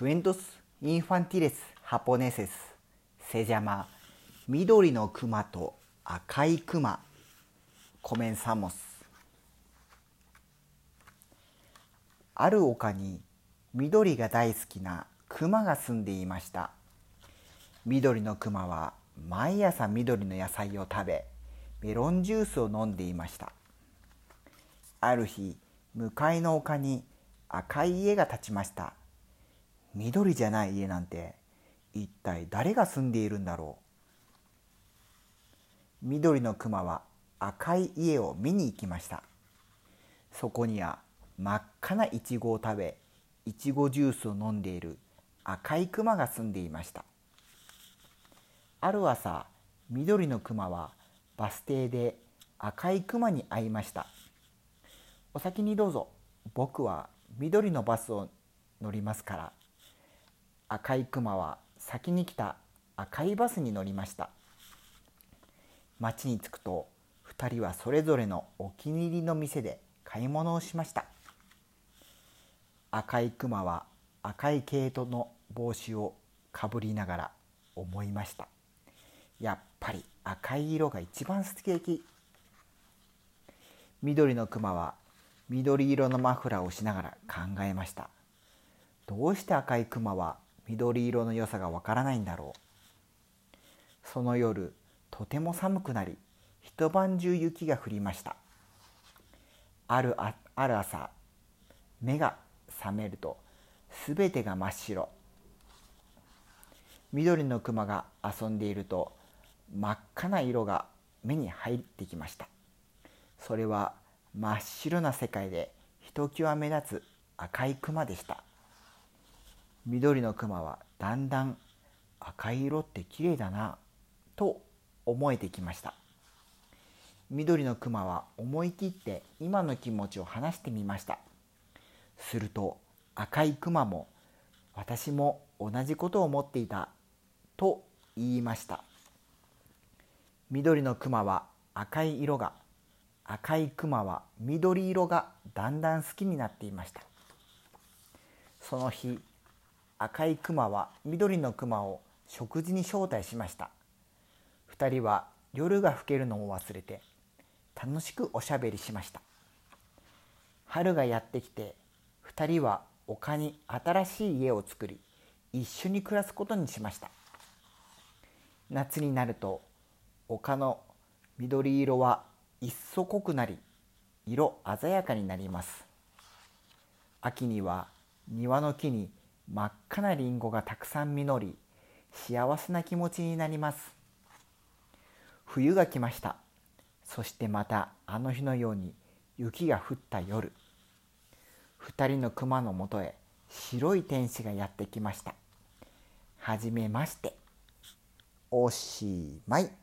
クエントス・インファンティレス・ハポネセスセジャマ緑のクマと赤いクマコメンサモスある丘に緑が大好きなクマが住んでいました緑のクマは毎朝緑の野菜を食べメロンジュースを飲んでいましたある日向かいの丘に赤い家が建ちました緑じゃない家なんて一体誰が住んでいるんだろう。緑のクマは赤い家を見に行きました。そこには真っ赤なイチゴを食べイチゴジュースを飲んでいる赤いクマが住んでいました。ある朝緑のクマはバス停で赤いクマに会いました。お先にどうぞ。僕は緑のバスを乗りますから赤いクマは先に来た赤いバスに乗りました。町に着くと2人はそれぞれのお気に入りの店で買い物をしました。赤いクマは赤い毛糸の帽子をかぶりながら思いました。やっぱり赤い色が一番素敵。緑のクマは緑色のマフラーをしながら考えました。どうして赤いクマは緑色の良さがわからないんだろう。その夜とても寒くなり一晩中雪が降りました。あるあある朝目が覚めるとすべてが真っ白。緑のクマが遊んでいると真っ赤な色が目に入ってきました。それは真っ白な世界でひときわ目立つ赤いクマでした。緑のクマはだんだん赤い色って綺麗だなと思えてきました。緑のクマは思い切って今の気持ちを話してみました。すると赤いクマも私も同じことを思っていたと言いました。緑のクマは赤い色が赤いクマは緑色がだんだん好きになっていました。その日赤いクマは緑のクマを食事に招待しました。2人は夜が更けるのを忘れて楽しくおしゃべりしました。春がやってきて2人は丘に新しい家を作り一緒に暮らすことにしました。夏になると丘の緑色は一層濃くなり色鮮やかになります。秋には庭の木に真っ赤なりんごがたくさん実り幸せな気持ちになります。冬が来ました。そしてまたあの日のように雪が降った夜。二人の熊のもとへ白い天使がやってきました。はじめまして。おしまい。